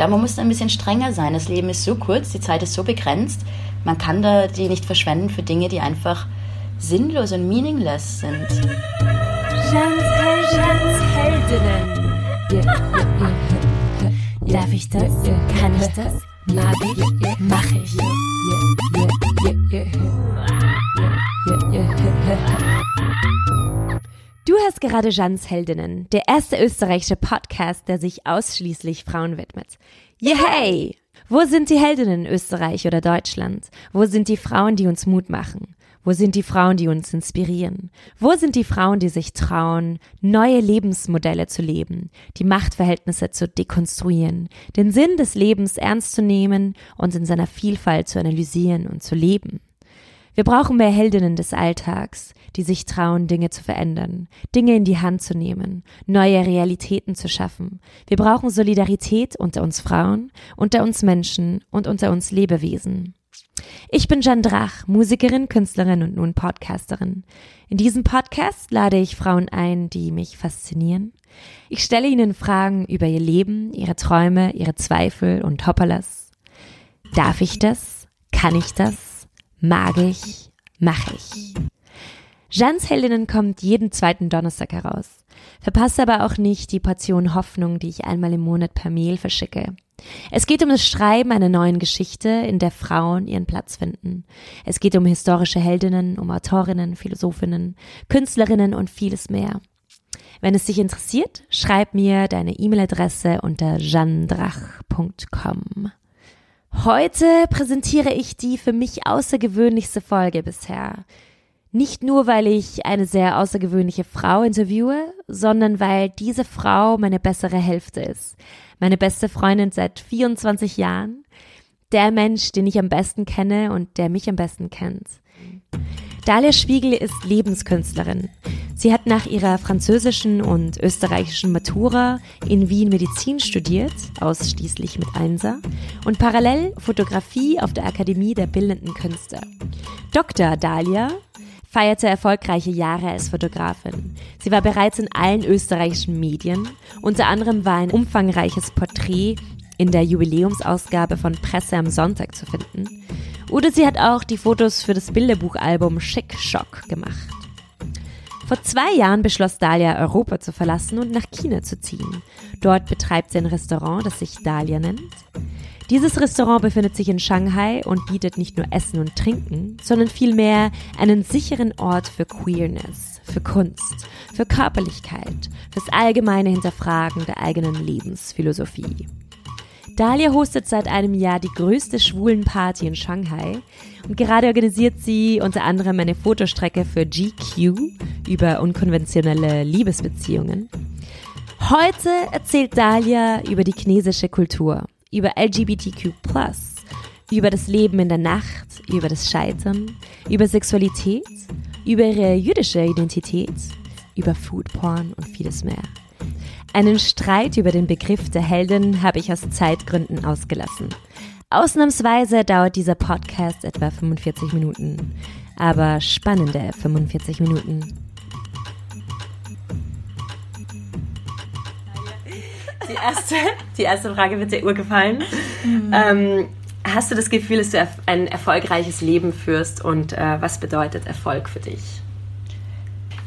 glaube, man muss ein bisschen strenger sein. Das Leben ist so kurz, die Zeit ist so begrenzt. Man kann da die nicht verschwenden für Dinge, die einfach sinnlos und meaningless sind. Jans, Jans Heldinnen. Darf ich das? Kann ich das? Mag ich? Mach ich? Du hörst gerade Jans Heldinnen, der erste österreichische Podcast, der sich ausschließlich Frauen widmet. Yay! Wo sind die Heldinnen in Österreich oder Deutschland? Wo sind die Frauen, die uns Mut machen? Wo sind die Frauen, die uns inspirieren? Wo sind die Frauen, die sich trauen, neue Lebensmodelle zu leben, die Machtverhältnisse zu dekonstruieren, den Sinn des Lebens ernst zu nehmen und in seiner Vielfalt zu analysieren und zu leben? Wir brauchen mehr Heldinnen des Alltags, die sich trauen, Dinge zu verändern, Dinge in die Hand zu nehmen, neue Realitäten zu schaffen. Wir brauchen Solidarität unter uns Frauen, unter uns Menschen und unter uns Lebewesen. Ich bin Jan Drach, Musikerin, Künstlerin und nun Podcasterin. In diesem Podcast lade ich Frauen ein, die mich faszinieren. Ich stelle ihnen Fragen über ihr Leben, ihre Träume, ihre Zweifel und Hopperlas. Darf ich das? Kann ich das? mag ich, mache ich. Jeans Heldinnen kommt jeden zweiten Donnerstag heraus. Verpasse aber auch nicht die Portion Hoffnung, die ich einmal im Monat per Mail verschicke. Es geht um das Schreiben einer neuen Geschichte, in der Frauen ihren Platz finden. Es geht um historische Heldinnen, um Autorinnen, Philosophinnen, Künstlerinnen und vieles mehr. Wenn es dich interessiert, schreib mir deine E-Mail-Adresse unter jandrach.com. Heute präsentiere ich die für mich außergewöhnlichste Folge bisher. Nicht nur, weil ich eine sehr außergewöhnliche Frau interviewe, sondern weil diese Frau meine bessere Hälfte ist. Meine beste Freundin seit 24 Jahren. Der Mensch, den ich am besten kenne und der mich am besten kennt. Dalia Spiegel ist Lebenskünstlerin. Sie hat nach ihrer französischen und österreichischen Matura in Wien Medizin studiert, ausschließlich mit Einser, und parallel Fotografie auf der Akademie der Bildenden Künste. Dr. Dalia feierte erfolgreiche Jahre als Fotografin. Sie war bereits in allen österreichischen Medien. Unter anderem war ein umfangreiches Porträt in der Jubiläumsausgabe von Presse am Sonntag zu finden. Oder sie hat auch die Fotos für das Bilderbuchalbum Schick Shock gemacht. Vor zwei Jahren beschloss Dahlia, Europa zu verlassen und nach China zu ziehen. Dort betreibt sie ein Restaurant, das sich Dahlia nennt. Dieses Restaurant befindet sich in Shanghai und bietet nicht nur Essen und Trinken, sondern vielmehr einen sicheren Ort für Queerness, für Kunst, für Körperlichkeit, fürs allgemeine Hinterfragen der eigenen Lebensphilosophie. Dahlia hostet seit einem Jahr die größte Schwulenparty in Shanghai und gerade organisiert sie unter anderem eine Fotostrecke für GQ über unkonventionelle Liebesbeziehungen. Heute erzählt Dahlia über die chinesische Kultur, über LGBTQ+, über das Leben in der Nacht, über das Scheitern, über Sexualität, über ihre jüdische Identität, über Foodporn und vieles mehr. Einen Streit über den Begriff der Heldin habe ich aus Zeitgründen ausgelassen. Ausnahmsweise dauert dieser Podcast etwa 45 Minuten, aber spannende 45 Minuten. Die erste, die erste Frage wird dir urgefallen. Mhm. Ähm, hast du das Gefühl, dass du ein erfolgreiches Leben führst und äh, was bedeutet Erfolg für dich?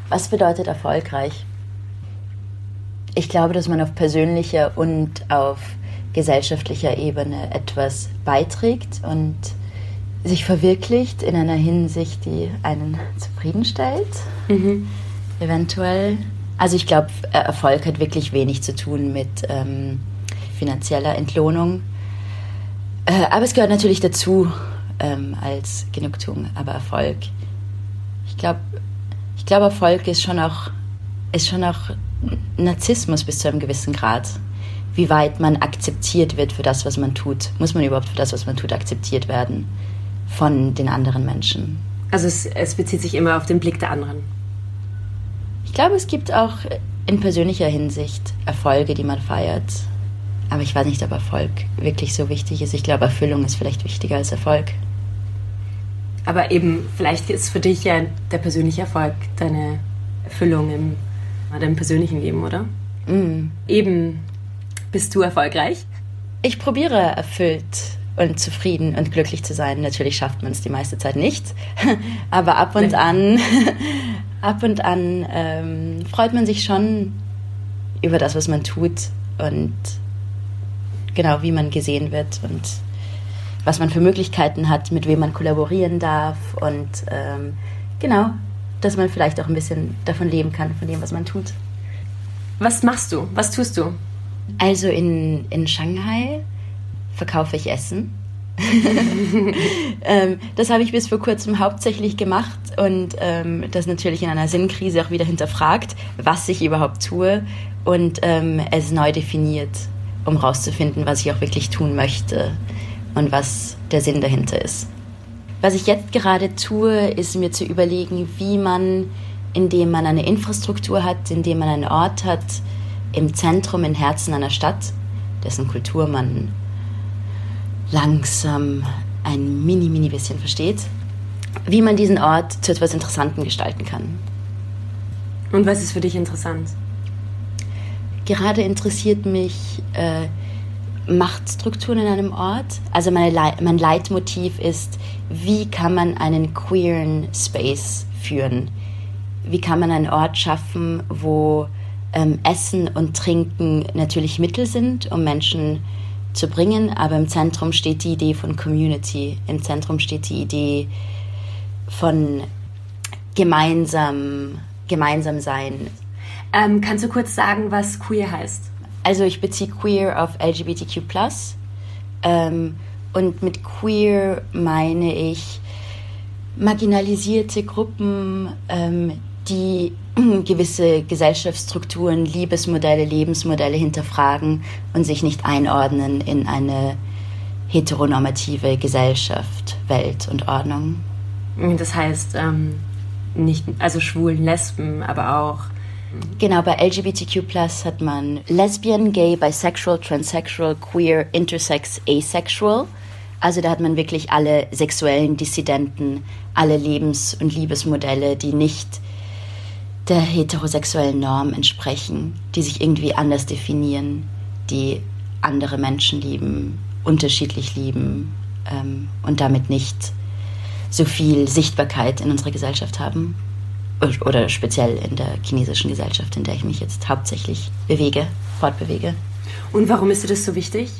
Was bedeutet erfolgreich? ich glaube, dass man auf persönlicher und auf gesellschaftlicher Ebene etwas beiträgt und sich verwirklicht in einer Hinsicht, die einen zufriedenstellt. Mhm. Eventuell. Also ich glaube, Erfolg hat wirklich wenig zu tun mit ähm, finanzieller Entlohnung. Äh, aber es gehört natürlich dazu ähm, als Genugtuung. Aber Erfolg, ich glaube, ich glaube, Erfolg ist schon auch, ist schon auch Narzissmus bis zu einem gewissen Grad. Wie weit man akzeptiert wird für das, was man tut. Muss man überhaupt für das, was man tut, akzeptiert werden von den anderen Menschen? Also es, es bezieht sich immer auf den Blick der anderen. Ich glaube, es gibt auch in persönlicher Hinsicht Erfolge, die man feiert. Aber ich weiß nicht, ob Erfolg wirklich so wichtig ist. Ich glaube, Erfüllung ist vielleicht wichtiger als Erfolg. Aber eben, vielleicht ist für dich ja der persönliche Erfolg deine Erfüllung im deinem persönlichen Leben, oder? Mm. Eben, bist du erfolgreich? ich probiere erfüllt und zufrieden und glücklich zu sein. Natürlich schafft man es die meiste Zeit nicht, aber ab und an, ab und an ähm, freut man sich schon über das, was man tut und genau wie man gesehen wird und was man für Möglichkeiten hat, mit wem man kollaborieren darf und ähm, genau, dass man vielleicht auch ein bisschen davon leben kann, von dem, was man tut. Was machst du? Was tust du? Also in, in Shanghai verkaufe ich Essen. ähm, das habe ich bis vor kurzem hauptsächlich gemacht und ähm, das natürlich in einer Sinnkrise auch wieder hinterfragt, was ich überhaupt tue und ähm, es neu definiert, um herauszufinden, was ich auch wirklich tun möchte und was der Sinn dahinter ist. Was ich jetzt gerade tue, ist mir zu überlegen, wie man, indem man eine Infrastruktur hat, indem man einen Ort hat, im Zentrum, im Herzen einer Stadt, dessen Kultur man langsam ein mini, mini bisschen versteht, wie man diesen Ort zu etwas Interessantem gestalten kann. Und was ist für dich interessant? Gerade interessiert mich äh, Machtstrukturen in einem Ort. Also meine, mein Leitmotiv ist, wie kann man einen queeren Space führen? Wie kann man einen Ort schaffen, wo ähm, Essen und Trinken natürlich Mittel sind, um Menschen zu bringen, aber im Zentrum steht die Idee von Community, im Zentrum steht die Idee von gemeinsam, gemeinsam sein. Ähm, kannst du kurz sagen, was queer heißt? Also ich beziehe queer auf LGBTQ+. Ähm, und mit queer meine ich marginalisierte Gruppen, ähm, die gewisse Gesellschaftsstrukturen, Liebesmodelle, Lebensmodelle hinterfragen und sich nicht einordnen in eine heteronormative Gesellschaft, Welt und Ordnung. Das heißt, ähm, nicht, also Schwulen, Lesben, aber auch. Genau, bei LGBTQ hat man Lesbian, Gay, Bisexual, Transsexual, Queer, Intersex, Asexual. Also da hat man wirklich alle sexuellen Dissidenten, alle Lebens- und Liebesmodelle, die nicht der heterosexuellen Norm entsprechen, die sich irgendwie anders definieren, die andere Menschen lieben, unterschiedlich lieben ähm, und damit nicht so viel Sichtbarkeit in unserer Gesellschaft haben. Oder speziell in der chinesischen Gesellschaft, in der ich mich jetzt hauptsächlich bewege, fortbewege. Und warum ist dir das so wichtig?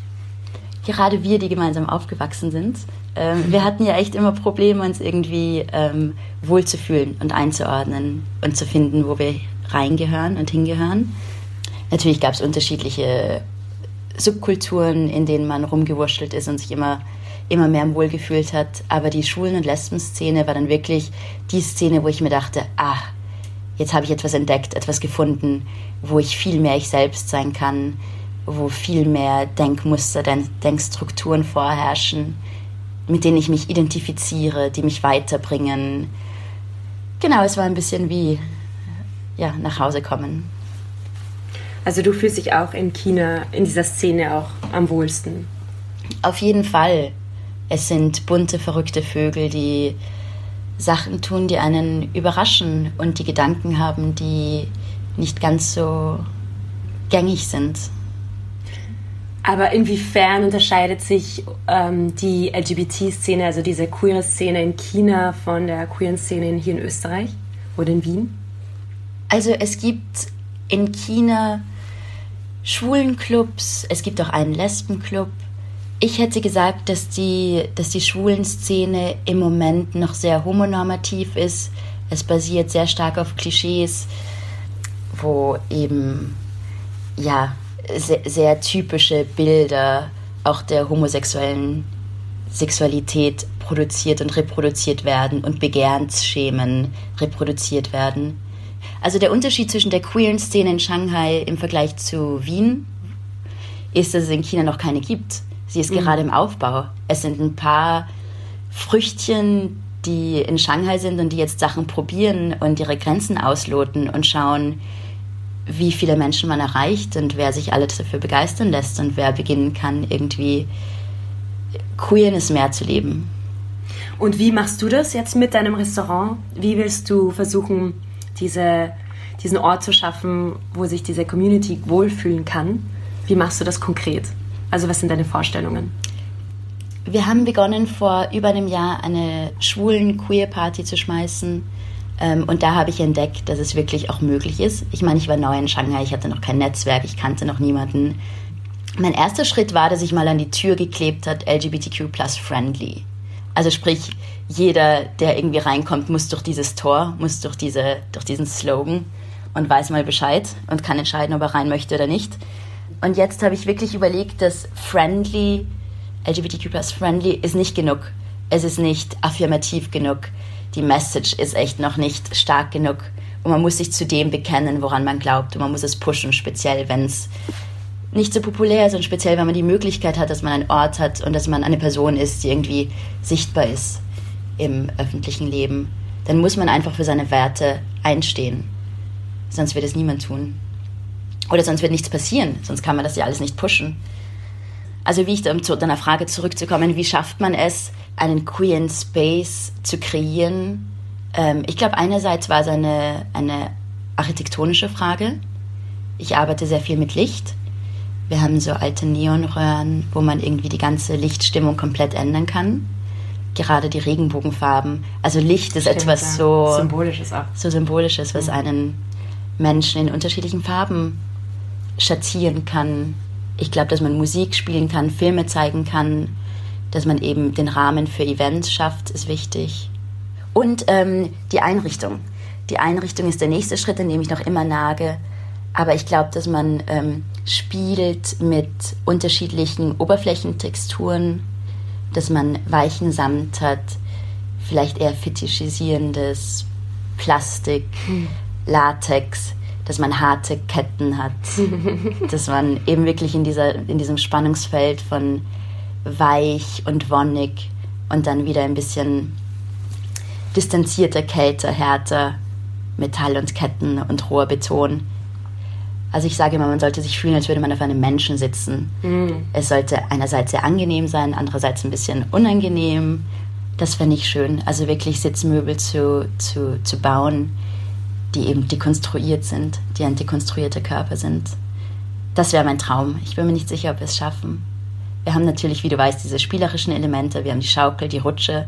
Gerade wir, die gemeinsam aufgewachsen sind, ähm, wir hatten ja echt immer Probleme, uns irgendwie ähm, wohlzufühlen und einzuordnen und zu finden, wo wir reingehören und hingehören. Natürlich gab es unterschiedliche Subkulturen, in denen man rumgewurschtelt ist und sich immer, immer mehr im Wohl gefühlt hat. Aber die Schwulen- und Lesben-Szene war dann wirklich die Szene, wo ich mir dachte, ah, jetzt habe ich etwas entdeckt, etwas gefunden, wo ich viel mehr ich selbst sein kann, wo viel mehr Denkmuster, Denkstrukturen vorherrschen, mit denen ich mich identifiziere, die mich weiterbringen. Genau, es war ein bisschen wie ja, nach Hause kommen. Also du fühlst dich auch in China, in dieser Szene auch am wohlsten? Auf jeden Fall. Es sind bunte, verrückte Vögel, die Sachen tun, die einen überraschen und die Gedanken haben, die nicht ganz so gängig sind. Aber inwiefern unterscheidet sich ähm, die LGBT-Szene, also diese queere Szene in China von der queeren Szene hier in Österreich oder in Wien? Also es gibt in China Schwulenclubs, es gibt auch einen Lesbenclub. Ich hätte gesagt, dass die, dass die Schwulenszene im Moment noch sehr homonormativ ist. Es basiert sehr stark auf Klischees, wo eben ja sehr, sehr typische Bilder auch der homosexuellen Sexualität produziert und reproduziert werden und Begehrensschemen reproduziert werden. Also der Unterschied zwischen der queeren Szene in Shanghai im Vergleich zu Wien ist, dass es in China noch keine gibt. Sie ist mhm. gerade im Aufbau. Es sind ein paar Früchtchen, die in Shanghai sind und die jetzt Sachen probieren und ihre Grenzen ausloten und schauen, wie viele Menschen man erreicht und wer sich alles dafür begeistern lässt und wer beginnen kann, irgendwie Queerness mehr zu leben. Und wie machst du das jetzt mit deinem Restaurant? Wie willst du versuchen, diese, diesen Ort zu schaffen, wo sich diese Community wohlfühlen kann? Wie machst du das konkret? Also was sind deine Vorstellungen? Wir haben begonnen vor über einem Jahr eine schwulen Queer-Party zu schmeißen. Ähm, und da habe ich entdeckt, dass es wirklich auch möglich ist. Ich meine, ich war neu in Shanghai, ich hatte noch kein Netzwerk, ich kannte noch niemanden. Mein erster Schritt war, dass ich mal an die Tür geklebt hat, LGBTQ plus friendly. Also sprich, jeder, der irgendwie reinkommt, muss durch dieses Tor, muss durch, diese, durch diesen Slogan und weiß mal Bescheid und kann entscheiden, ob er rein möchte oder nicht. Und jetzt habe ich wirklich überlegt, dass friendly, LGBTQ plus friendly ist nicht genug. Es ist nicht affirmativ genug. Die Message ist echt noch nicht stark genug. Und man muss sich zu dem bekennen, woran man glaubt. Und man muss es pushen, speziell wenn es nicht so populär ist und speziell, wenn man die Möglichkeit hat, dass man einen Ort hat und dass man eine Person ist, die irgendwie sichtbar ist im öffentlichen Leben. Dann muss man einfach für seine Werte einstehen. Sonst wird es niemand tun. Oder sonst wird nichts passieren, sonst kann man das ja alles nicht pushen. Also wie ich, um zu deiner Frage zurückzukommen, wie schafft man es, einen queeren Space zu kreieren? Ähm, ich glaube, einerseits war es eine, eine architektonische Frage. Ich arbeite sehr viel mit Licht. Wir haben so alte Neonröhren, wo man irgendwie die ganze Lichtstimmung komplett ändern kann. Gerade die Regenbogenfarben. Also Licht ist Stimmt, etwas ja. so symbolisches auch. So symbolisches, was mhm. einen Menschen in unterschiedlichen Farben schatzieren kann. Ich glaube, dass man Musik spielen kann, Filme zeigen kann, dass man eben den Rahmen für Events schafft, ist wichtig. Und ähm, die Einrichtung. Die Einrichtung ist der nächste Schritt, in dem ich noch immer nage. Aber ich glaube, dass man ähm, spielt mit unterschiedlichen Oberflächentexturen, dass man weichen Samt hat, vielleicht eher fetischisierendes Plastik, hm. Latex, dass man harte Ketten hat, dass man eben wirklich in, dieser, in diesem Spannungsfeld von weich und wonnig und dann wieder ein bisschen distanzierter, kälter, härter, Metall und Ketten und roher Beton. Also ich sage immer, man sollte sich fühlen, als würde man auf einem Menschen sitzen. Mm. Es sollte einerseits sehr angenehm sein, andererseits ein bisschen unangenehm. Das fände ich schön. Also wirklich Sitzmöbel zu, zu, zu bauen, die eben dekonstruiert sind, die ein dekonstruierter Körper sind. Das wäre mein Traum. Ich bin mir nicht sicher, ob wir es schaffen. Wir haben natürlich, wie du weißt, diese spielerischen Elemente. Wir haben die Schaukel, die Rutsche.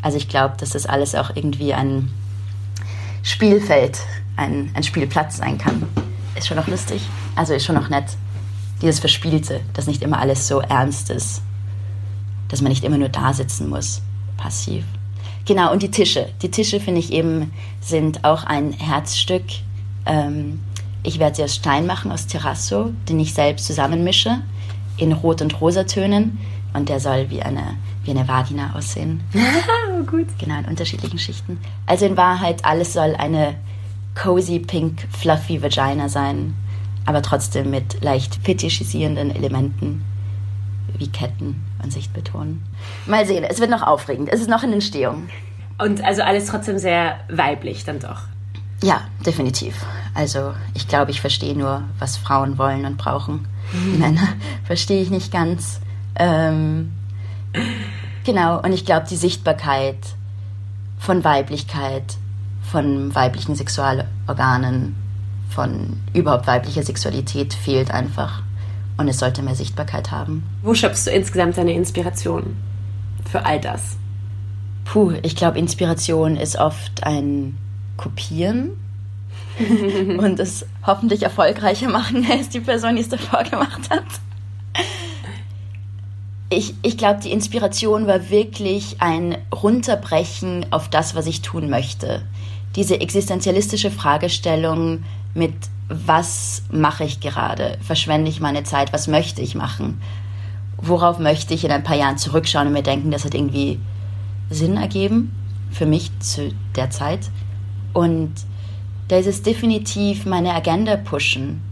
Also ich glaube, dass das alles auch irgendwie ein Spielfeld, ein, ein Spielplatz sein kann. Ist schon noch lustig. Also ist schon noch nett. Dieses Verspielte, dass nicht immer alles so ernst ist. Dass man nicht immer nur da sitzen muss, passiv. Genau, und die Tische. Die Tische, finde ich eben, sind auch ein Herzstück. Ähm, ich werde sie aus Stein machen, aus Terrasso, den ich selbst zusammenmische, in Rot- und Rosatönen. Und der soll wie eine, wie eine Vagina aussehen. oh, gut. Genau, in unterschiedlichen Schichten. Also in Wahrheit, alles soll eine cozy, pink, fluffy Vagina sein, aber trotzdem mit leicht fetischisierenden Elementen wie Ketten und Sichtbetonen. Mal sehen, es wird noch aufregend. Es ist noch in Entstehung. Und also alles trotzdem sehr weiblich dann doch. Ja, definitiv. Also ich glaube, ich verstehe nur, was Frauen wollen und brauchen. Mhm. Männer verstehe ich nicht ganz. Ähm, genau, und ich glaube, die Sichtbarkeit von Weiblichkeit, von weiblichen Sexualorganen, von überhaupt weiblicher Sexualität fehlt einfach und es sollte mehr Sichtbarkeit haben. Wo schöpfst du insgesamt deine Inspiration für all das? Puh, ich glaube, Inspiration ist oft ein Kopieren und es hoffentlich erfolgreicher machen, als die Person, die es davor gemacht hat. Ich, ich glaube, die Inspiration war wirklich ein Runterbrechen auf das, was ich tun möchte. Diese existenzialistische Fragestellung mit was mache ich gerade? Verschwende ich meine Zeit? Was möchte ich machen? Worauf möchte ich in ein paar Jahren zurückschauen und mir denken, das hat irgendwie Sinn ergeben für mich zu der Zeit? Und da ist es definitiv meine Agenda pushen,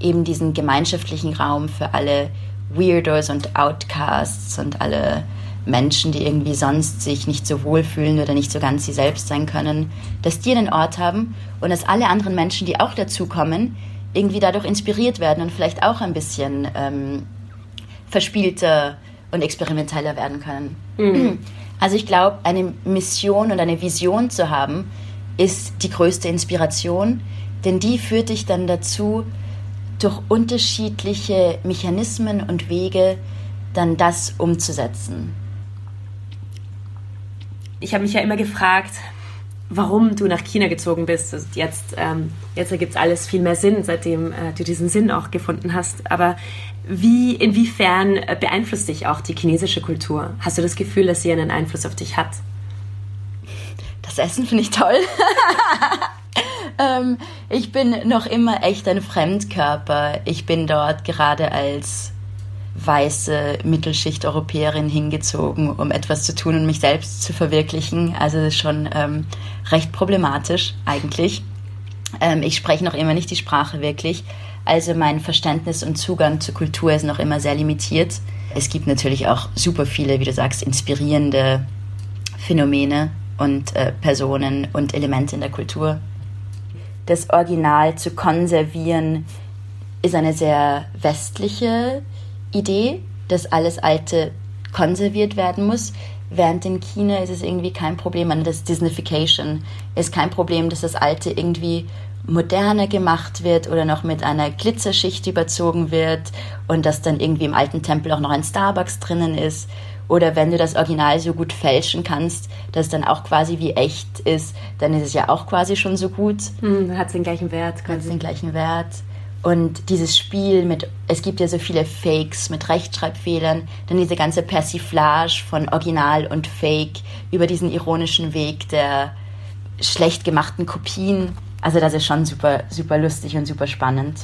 eben diesen gemeinschaftlichen Raum für alle Weirdos und Outcasts und alle Menschen, die irgendwie sonst sich nicht so wohlfühlen oder nicht so ganz sie selbst sein können, dass die einen Ort haben und dass alle anderen Menschen, die auch dazukommen, irgendwie dadurch inspiriert werden und vielleicht auch ein bisschen ähm, verspielter und experimenteller werden können. Mhm. Also ich glaube, eine Mission und eine Vision zu haben, ist die größte Inspiration, denn die führt dich dann dazu, durch unterschiedliche Mechanismen und Wege dann das umzusetzen. Ich habe mich ja immer gefragt, warum du nach China gezogen bist. Also jetzt ähm, jetzt ergibt es alles viel mehr Sinn, seitdem äh, du diesen Sinn auch gefunden hast. Aber wie, inwiefern äh, beeinflusst dich auch die chinesische Kultur? Hast du das Gefühl, dass sie einen Einfluss auf dich hat? Das Essen finde ich toll. ähm, ich bin noch immer echt ein Fremdkörper. Ich bin dort gerade als weiße Mittelschicht-Europäerin hingezogen, um etwas zu tun und mich selbst zu verwirklichen. Also das ist schon ähm, recht problematisch eigentlich. Ähm, ich spreche noch immer nicht die Sprache wirklich. Also mein Verständnis und Zugang zur Kultur ist noch immer sehr limitiert. Es gibt natürlich auch super viele, wie du sagst, inspirierende Phänomene und äh, Personen und Elemente in der Kultur. Das Original zu konservieren ist eine sehr westliche Idee, dass alles Alte konserviert werden muss. Während in China ist es irgendwie kein Problem. Das Disneyfication ist kein Problem, dass das Alte irgendwie moderner gemacht wird oder noch mit einer Glitzerschicht überzogen wird und dass dann irgendwie im alten Tempel auch noch ein Starbucks drinnen ist. Oder wenn du das Original so gut fälschen kannst, dass es dann auch quasi wie echt ist, dann ist es ja auch quasi schon so gut. Hm, hat es den gleichen Wert. Hat den gleichen Wert. Und dieses Spiel mit, es gibt ja so viele Fakes mit Rechtschreibfehlern, dann diese ganze Persiflage von Original und Fake über diesen ironischen Weg der schlecht gemachten Kopien. Also das ist schon super, super lustig und super spannend.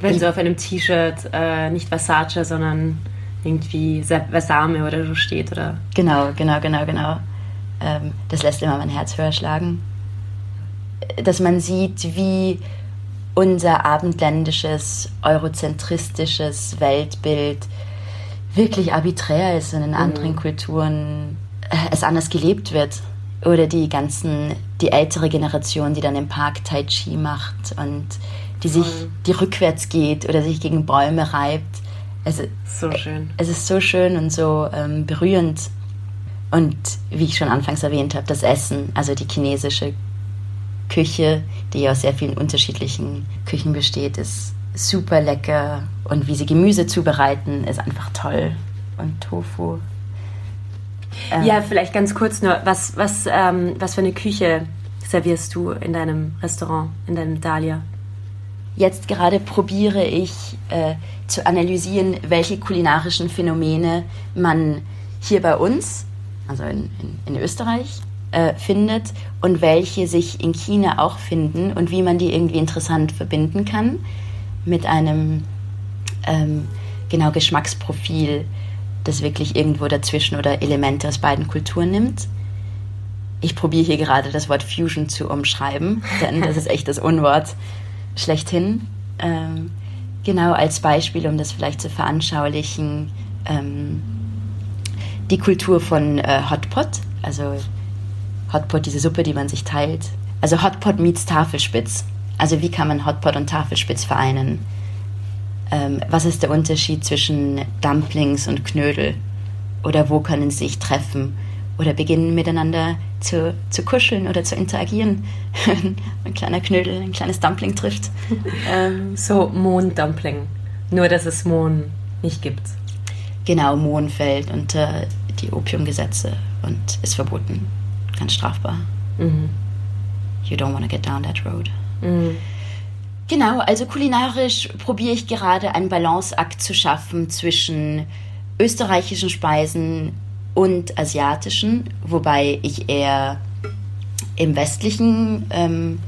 Wenn ich, so auf einem T-Shirt äh, nicht Versace, sondern irgendwie Versame oder so steht, oder? Genau, genau, genau, genau. Ähm, das lässt immer mein Herz höher schlagen. Dass man sieht, wie unser abendländisches, eurozentristisches Weltbild wirklich arbiträr ist und in mhm. anderen Kulturen äh, es anders gelebt wird. Oder die ganzen, die ältere Generation, die dann im Park Tai Chi macht und die sich, die rückwärts geht oder sich gegen Bäume reibt. Es, so schön. Es ist so schön und so ähm, berührend. Und wie ich schon anfangs erwähnt habe, das Essen, also die chinesische Küche, die aus sehr vielen unterschiedlichen Küchen besteht, ist super lecker. Und wie sie Gemüse zubereiten, ist einfach toll. Und Tofu. Ähm, ja, vielleicht ganz kurz nur, was, was, ähm, was für eine Küche servierst du in deinem Restaurant, in deinem Dahlia? Jetzt gerade probiere ich äh, zu analysieren, welche kulinarischen Phänomene man hier bei uns, also in, in, in Österreich, äh, findet und welche sich in China auch finden und wie man die irgendwie interessant verbinden kann mit einem ähm, genau Geschmacksprofil, das wirklich irgendwo dazwischen oder Elemente aus beiden Kulturen nimmt. Ich probiere hier gerade das Wort Fusion zu umschreiben, denn das ist echt das Unwort schlechthin. Ähm, genau als Beispiel, um das vielleicht zu veranschaulichen, ähm, die Kultur von äh, Hotpot, also Hotpot, diese Suppe, die man sich teilt. Also Hotpot meets Tafelspitz. Also wie kann man Hotpot und Tafelspitz vereinen? Ähm, was ist der Unterschied zwischen Dumplings und Knödel? Oder wo können sie sich treffen? Oder beginnen miteinander zu, zu kuscheln oder zu interagieren. ein kleiner Knödel, ein kleines Dumpling trifft. ähm, so Mohndumpling. Nur, dass es Mohn nicht gibt. Genau, Mohn fällt unter die Opiumgesetze und ist verboten ganz strafbar. Mhm. You don't want to get down that road. Mhm. Genau, also kulinarisch probiere ich gerade einen Balanceakt zu schaffen zwischen österreichischen Speisen und asiatischen, wobei ich eher im westlichen ähm,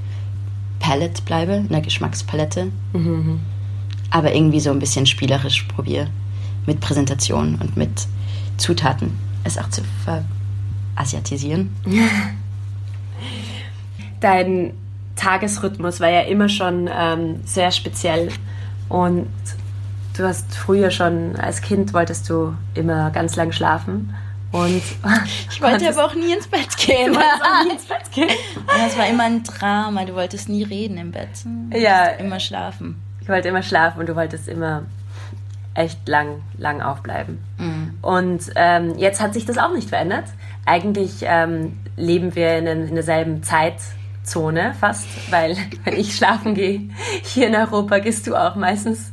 Palette bleibe, in der Geschmackspalette. Mhm. Aber irgendwie so ein bisschen spielerisch probiere mit Präsentation und mit Zutaten es auch zu ver asiatisieren? Dein Tagesrhythmus war ja immer schon ähm, sehr speziell und du hast früher schon als Kind wolltest du immer ganz lang schlafen und ich wollte aber auch nie ins Bett gehen. Du auch nie ins Bett gehen. Ja, es war immer ein Drama. Du wolltest nie reden im Bett. Du ja, immer schlafen. Ich wollte immer schlafen und du wolltest immer echt lang, lang aufbleiben. Mhm. Und ähm, jetzt hat sich das auch nicht verändert eigentlich ähm, leben wir in, in derselben Zeitzone Zone fast, weil wenn ich schlafen gehe hier in Europa, gehst du auch meistens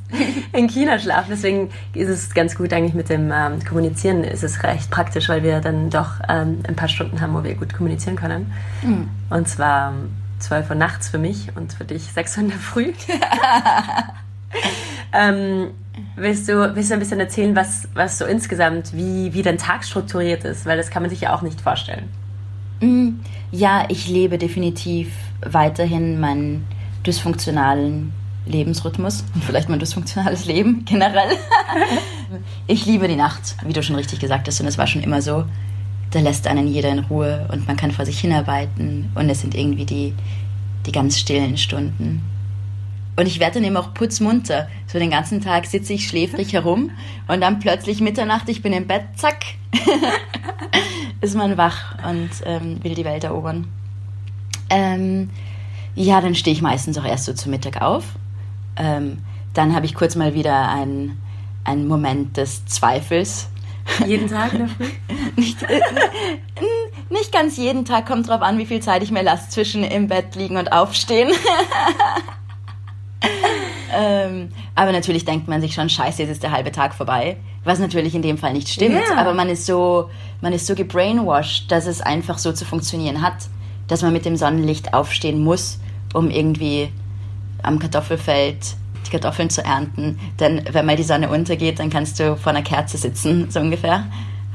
in China schlafen. Deswegen ist es ganz gut eigentlich mit dem ähm, Kommunizieren, ist es recht praktisch, weil wir dann doch ähm, ein paar Stunden haben, wo wir gut kommunizieren können. Mhm. Und zwar 12 Uhr nachts für mich und für dich 6 Uhr in der Früh. ähm, willst, du, willst du ein bisschen erzählen, was, was so insgesamt, wie, wie dein Tag strukturiert ist? Weil das kann man sich ja auch nicht vorstellen. Ja, ich lebe definitiv weiterhin meinen dysfunktionalen Lebensrhythmus und vielleicht mein dysfunktionales Leben generell. ich liebe die Nacht, wie du schon richtig gesagt hast, und es war schon immer so. Da lässt einen jeder in Ruhe und man kann vor sich hinarbeiten und es sind irgendwie die, die ganz stillen Stunden. Und ich werde dann eben auch putzmunter. So den ganzen Tag sitze ich schläfrig herum und dann plötzlich Mitternacht, ich bin im Bett, zack, ist man wach und ähm, will die Welt erobern. Ähm, ja, dann stehe ich meistens auch erst so zu Mittag auf. Ähm, dann habe ich kurz mal wieder einen, einen Moment des Zweifels. Jeden Tag in der Früh? nicht, äh, nicht ganz jeden Tag, kommt drauf an, wie viel Zeit ich mir lasse zwischen im Bett liegen und aufstehen. ähm, aber natürlich denkt man sich schon, scheiße, jetzt ist der halbe Tag vorbei. Was natürlich in dem Fall nicht stimmt. Yeah. Aber man ist so, man ist so gebrainwashed, dass es einfach so zu funktionieren hat, dass man mit dem Sonnenlicht aufstehen muss, um irgendwie am Kartoffelfeld die Kartoffeln zu ernten. Denn wenn mal die Sonne untergeht, dann kannst du vor einer Kerze sitzen, so ungefähr.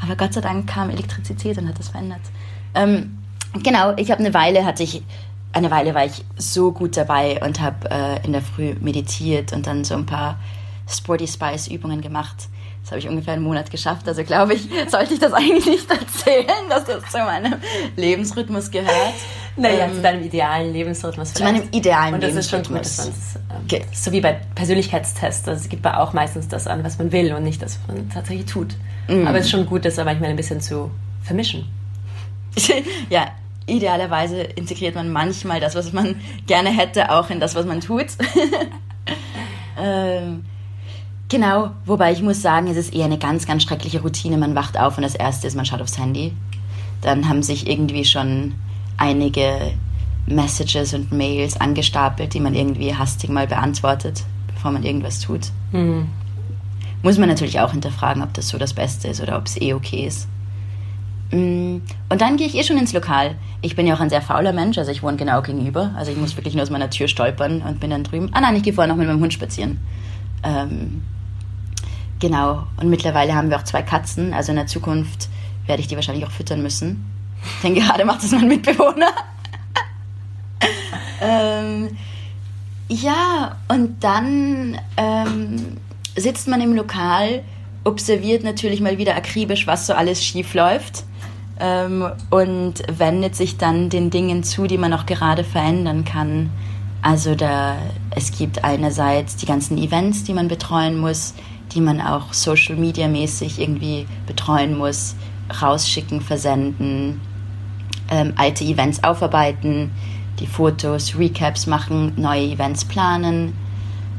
Aber Gott sei Dank kam Elektrizität und hat das verändert. Ähm, genau, ich habe eine Weile, hatte ich eine Weile war ich so gut dabei und habe äh, in der Früh meditiert und dann so ein paar Sporty Spice Übungen gemacht. Das habe ich ungefähr einen Monat geschafft. Also glaube ich, sollte ich das eigentlich nicht erzählen, dass das zu meinem Lebensrhythmus gehört. Naja, ähm, zu deinem idealen Lebensrhythmus. Zu meinem idealen Und das Lebensrhythmus. ist schon gut, dass man ähm, so wie bei Persönlichkeitstests. Also es gibt da auch meistens das an, was man will und nicht das, was man tatsächlich tut. Mm. Aber es ist schon gut, das manchmal ein bisschen zu vermischen. ja, idealerweise integriert man manchmal das, was man gerne hätte, auch in das, was man tut. ähm, genau, wobei ich muss sagen, es ist eher eine ganz, ganz schreckliche Routine. Man wacht auf und das Erste ist, man schaut aufs Handy. Dann haben sich irgendwie schon einige Messages und Mails angestapelt, die man irgendwie hastig mal beantwortet, bevor man irgendwas tut. Mhm. Muss man natürlich auch hinterfragen, ob das so das Beste ist oder ob es eh okay ist. Mm, und dann gehe ich eh schon ins Lokal. Ich bin ja auch ein sehr fauler Mensch, also ich wohne genau gegenüber. Also ich muss wirklich nur aus meiner Tür stolpern und bin dann drüben. Ah nein, ich gehe vorher noch mit meinem Hund spazieren. Ähm, genau. Und mittlerweile haben wir auch zwei Katzen. Also in der Zukunft werde ich die wahrscheinlich auch füttern müssen. Denn gerade macht das mein Mitbewohner. ähm, ja, und dann ähm, sitzt man im Lokal, observiert natürlich mal wieder akribisch, was so alles schief läuft ähm, und wendet sich dann den Dingen zu, die man auch gerade verändern kann. Also da, es gibt einerseits die ganzen Events, die man betreuen muss, die man auch Social Media mäßig irgendwie betreuen muss, rausschicken, versenden, ähm, alte Events aufarbeiten, die Fotos, Recaps machen, neue Events planen.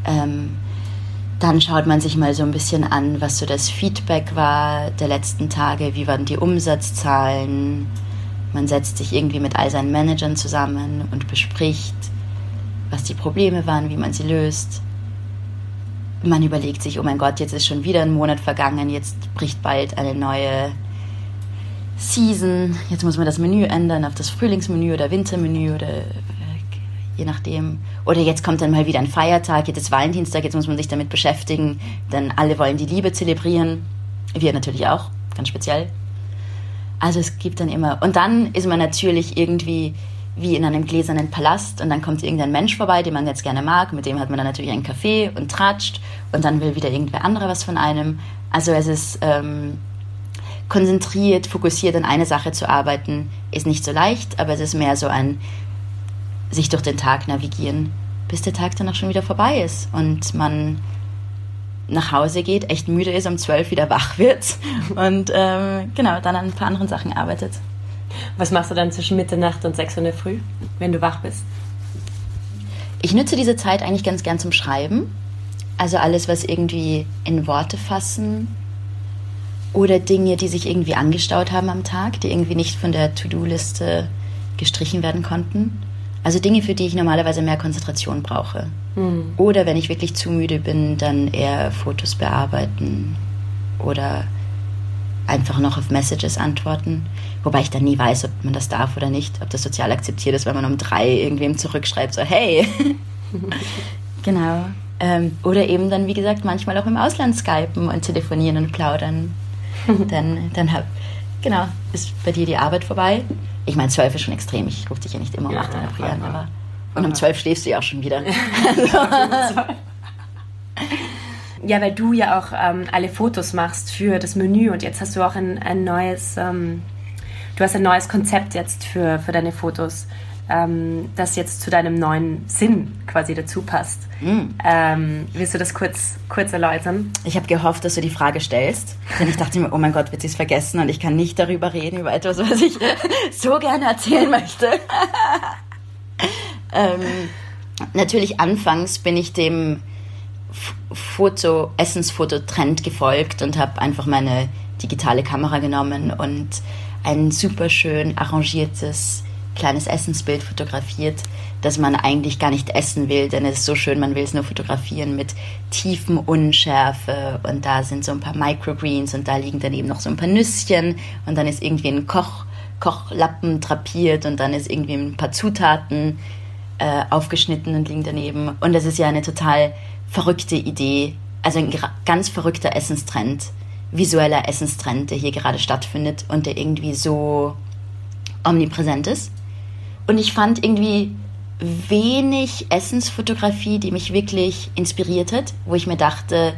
Ähm, dann schaut man sich mal so ein bisschen an, was so das Feedback war der letzten Tage, wie waren die Umsatzzahlen. Man setzt sich irgendwie mit all seinen Managern zusammen und bespricht, was die Probleme waren, wie man sie löst. Man überlegt sich, oh mein Gott, jetzt ist schon wieder ein Monat vergangen, jetzt bricht bald eine neue Season, jetzt muss man das Menü ändern auf das Frühlingsmenü oder Wintermenü oder je nachdem. Oder jetzt kommt dann mal wieder ein Feiertag, jetzt ist Valentinstag, jetzt muss man sich damit beschäftigen, denn alle wollen die Liebe zelebrieren. Wir natürlich auch, ganz speziell. Also es gibt dann immer. Und dann ist man natürlich irgendwie wie in einem gläsernen Palast und dann kommt irgendein Mensch vorbei, den man jetzt gerne mag, mit dem hat man dann natürlich einen Kaffee und tratscht und dann will wieder irgendwer anderer was von einem. Also es ist ähm, konzentriert, fokussiert an eine Sache zu arbeiten, ist nicht so leicht, aber es ist mehr so ein sich durch den Tag navigieren, bis der Tag dann auch schon wieder vorbei ist und man nach Hause geht, echt müde ist, um zwölf wieder wach wird und ähm, genau, dann an ein paar anderen Sachen arbeitet. Was machst du dann zwischen Mitternacht und sechs Uhr in der Früh, wenn du wach bist? Ich nutze diese Zeit eigentlich ganz gern zum Schreiben. Also alles, was irgendwie in Worte fassen oder Dinge, die sich irgendwie angestaut haben am Tag, die irgendwie nicht von der To-Do-Liste gestrichen werden konnten. Also Dinge, für die ich normalerweise mehr Konzentration brauche. Hm. Oder wenn ich wirklich zu müde bin, dann eher Fotos bearbeiten oder einfach noch auf Messages antworten. Wobei ich dann nie weiß, ob man das darf oder nicht, ob das sozial akzeptiert ist, wenn man um drei irgendwem zurückschreibt, so hey. genau. Ähm, oder eben dann, wie gesagt, manchmal auch im Ausland skypen und telefonieren und plaudern. dann, dann hab, genau, ist bei dir die Arbeit vorbei. Ich meine, zwölf ist schon extrem. Ich rufe dich ja nicht immer um Ja, acht in der Früh ja, an, aber. Und um zwölf schläfst du ja auch schon wieder. Ja, weil du ja auch ähm, alle Fotos machst für das Menü und jetzt hast du auch ein, ein neues, ähm, du hast ein neues Konzept jetzt für, für deine Fotos, ähm, das jetzt zu deinem neuen Sinn quasi dazu passt. Ähm, willst du das kurz, kurz erläutern? Ich habe gehofft, dass du die Frage stellst, denn ich dachte mir, oh mein Gott, wird sie es vergessen und ich kann nicht darüber reden, über etwas, was ich so gerne erzählen möchte. ähm, natürlich anfangs bin ich dem Foto, Essensfototrend gefolgt und habe einfach meine digitale Kamera genommen und ein super schön arrangiertes kleines Essensbild fotografiert, das man eigentlich gar nicht essen will, denn es ist so schön, man will es nur fotografieren mit tiefen Unschärfe und da sind so ein paar Microgreens und da liegen dann eben noch so ein paar Nüsschen und dann ist irgendwie ein Koch, Kochlappen drapiert und dann ist irgendwie ein paar Zutaten äh, aufgeschnitten und liegen daneben. Und das ist ja eine total verrückte Idee, also ein ganz verrückter Essenstrend, visueller Essenstrend, der hier gerade stattfindet und der irgendwie so omnipräsent ist. Und ich fand irgendwie wenig Essensfotografie, die mich wirklich inspiriert hat, wo ich mir dachte,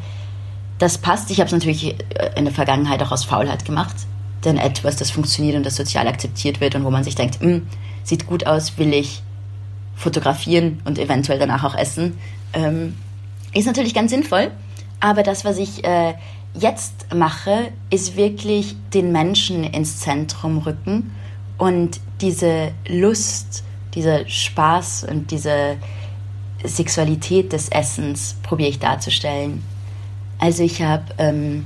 das passt. Ich habe es natürlich äh, in der Vergangenheit auch aus Faulheit gemacht. Denn etwas, das funktioniert und das sozial akzeptiert wird und wo man sich denkt, "Hm, sieht gut aus, will ich fotografieren und eventuell danach auch essen, ähm, ist natürlich ganz sinnvoll. Aber das, was ich äh, jetzt mache, ist wirklich den Menschen ins Zentrum rücken und diese Lust, dieser Spaß und diese Sexualität des Essens probiere ich darzustellen. Also ich habe ähm,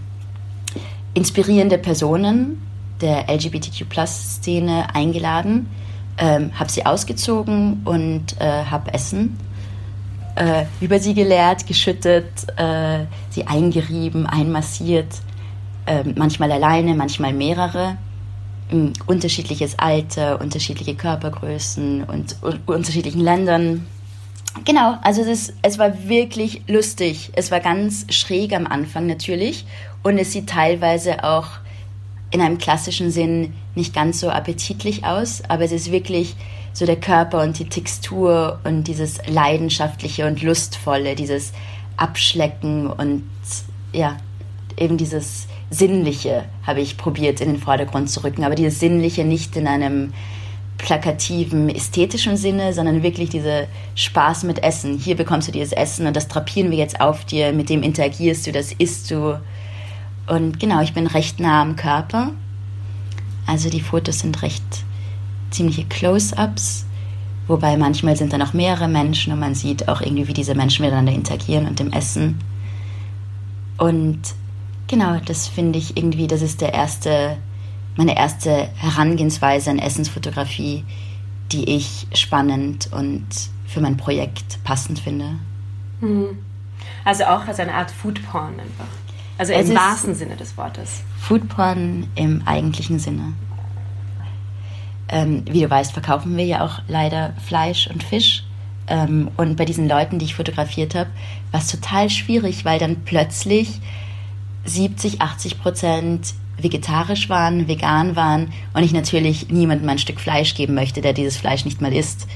inspirierende Personen der LGBTQ-Plus-Szene eingeladen, ähm, habe sie ausgezogen und äh, habe Essen äh, über sie geleert, geschüttet, äh, sie eingerieben, einmassiert, äh, manchmal alleine, manchmal mehrere. Unterschiedliches Alter, unterschiedliche Körpergrößen und un unterschiedlichen Ländern. Genau, also es, ist, es war wirklich lustig. Es war ganz schräg am Anfang natürlich und es sieht teilweise auch in einem klassischen Sinn nicht ganz so appetitlich aus, aber es ist wirklich so der Körper und die Textur und dieses leidenschaftliche und lustvolle, dieses Abschlecken und ja, eben dieses Sinnliche habe ich probiert in den Vordergrund zu rücken, aber dieses Sinnliche nicht in einem plakativen, ästhetischen Sinne, sondern wirklich diese Spaß mit Essen. Hier bekommst du dieses Essen und das drapieren wir jetzt auf dir, mit dem interagierst du, das isst du. Und genau, ich bin recht nah am Körper. Also die Fotos sind recht ziemliche Close-ups, wobei manchmal sind da noch mehrere Menschen und man sieht auch irgendwie, wie diese Menschen miteinander interagieren und dem Essen. Und genau, das finde ich irgendwie, das ist der erste, meine erste Herangehensweise an Essensfotografie, die ich spannend und für mein Projekt passend finde. Also auch als eine Art Foodporn einfach. Also Es im wahrsten Sinne des Wortes. Foodporn im eigentlichen Sinne. Ähm, wie du weißt, verkaufen wir ja auch leider Fleisch und Fisch. Ähm, und bei diesen Leuten, die ich fotografiert habe, war es total schwierig, weil dann plötzlich 70, 80 Prozent vegetarisch waren, vegan waren und ich natürlich niemandem ein Stück Fleisch geben möchte, der dieses Fleisch nicht mal isst.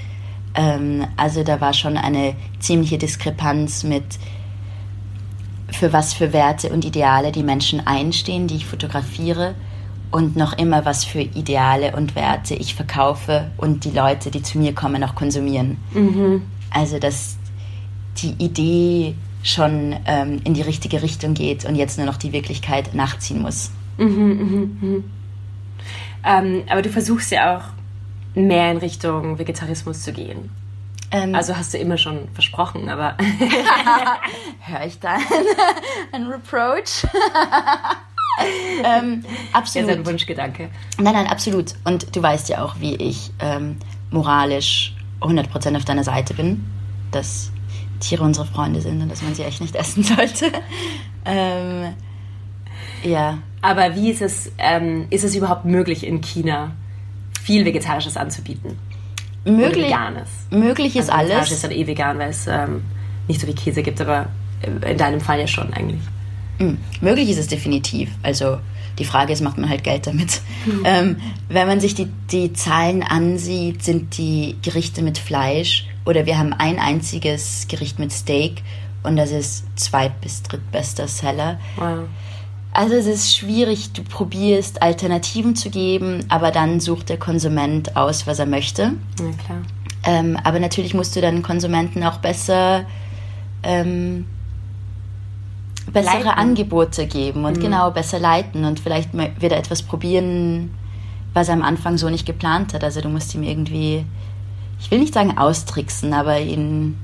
Ähm, also da war schon eine ziemliche Diskrepanz mit für was für Werte und Ideale die Menschen einstehen, die ich fotografiere und noch immer was für Ideale und Werte ich verkaufe und die Leute, die zu mir kommen, auch konsumieren. Also dass die Idee schon ähm, in die richtige Richtung geht und jetzt nur noch die Wirklichkeit nachziehen muss. Ähm, aber du versuchst ja auch mehr in Richtung Vegetarismus zu gehen. Ähm, Also hast du immer schon versprochen, aber höre ich da ein Reproach? ähm, das ist absolut. ein Wunschgedanke. Nein, nein, absolut. Und du weißt ja auch, wie ich ähm, moralisch 100% auf deiner Seite bin, dass Tiere unsere Freunde sind und dass man sie echt nicht essen sollte. ähm, ja. Aber wie ist es, ähm, ist es überhaupt möglich in China viel Vegetarisches anzubieten? Möglich, Veganes? möglich ist also alles. ist dann eh vegan, weil es ähm, nicht so wie Käse gibt, aber in deinem Fall ja schon eigentlich. Mm, Möglich ist es definitiv. Also die Frage ist, macht man halt Geld damit? Ähm, wenn man sich die, die Zahlen ansieht, sind die Gerichte mit Fleisch oder wir haben ein einziges Gericht mit Steak und das ist zweit- bis drittbester Seller. Wow. Also es ist schwierig, du probierst Alternativen zu geben, aber dann sucht der Konsument aus, was er möchte. Ja, klar. Ähm, aber natürlich musst du dann Konsumenten auch besser ähm, bessere Leiten. Angebote geben und genau besser leiten und vielleicht wieder etwas probieren, was er am Anfang so nicht geplant hat. Also du musst ihm irgendwie, ich will nicht sagen austricksen, aber ihn,